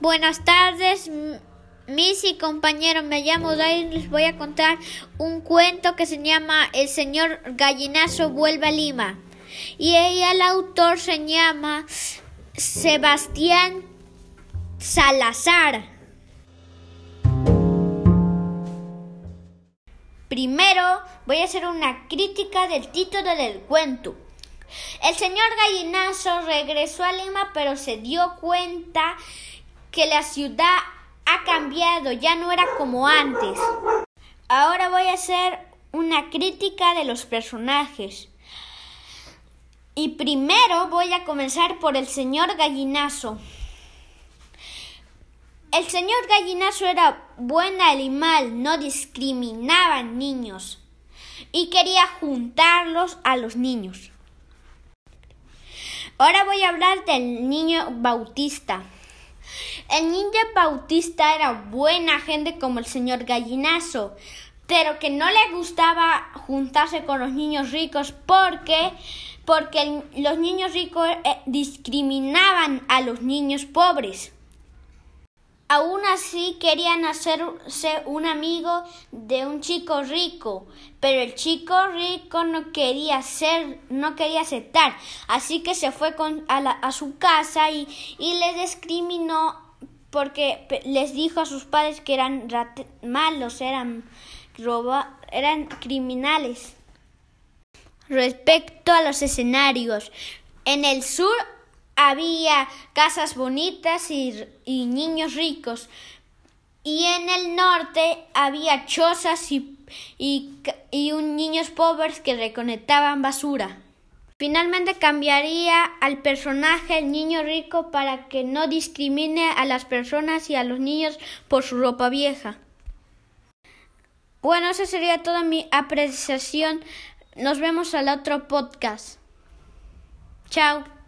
Buenas tardes, mis y compañeros. Me llamo Dai y les voy a contar un cuento que se llama El señor gallinazo vuelve a Lima. Y el autor se llama Sebastián Salazar. Primero voy a hacer una crítica del título del cuento. El señor Gallinazo regresó a Lima pero se dio cuenta que la ciudad ha cambiado, ya no era como antes. Ahora voy a hacer una crítica de los personajes. Y primero voy a comenzar por el señor Gallinazo. El señor Gallinazo era buen animal, no discriminaba niños y quería juntarlos a los niños. Ahora voy a hablar del niño Bautista. El niño Bautista era buena gente como el señor Gallinazo, pero que no le gustaba juntarse con los niños ricos porque porque los niños ricos eh, discriminaban a los niños pobres. Aún así querían hacerse un amigo de un chico rico, pero el chico rico no quería ser, no quería aceptar, así que se fue con, a, su casa y, y les discriminó porque les dijo a sus padres que eran malos, eran roba, eran criminales. Respecto a los escenarios, en el sur había casas bonitas y, niños ricos. Y en el norte había chozas y, y, y niños pobres que reconectaban basura. Finalmente cambiaría al personaje el niño rico para que no discrimine a las personas y a los niños por su ropa vieja. Bueno, esa sería toda mi apreciación. Nos vemos al otro podcast. Chao.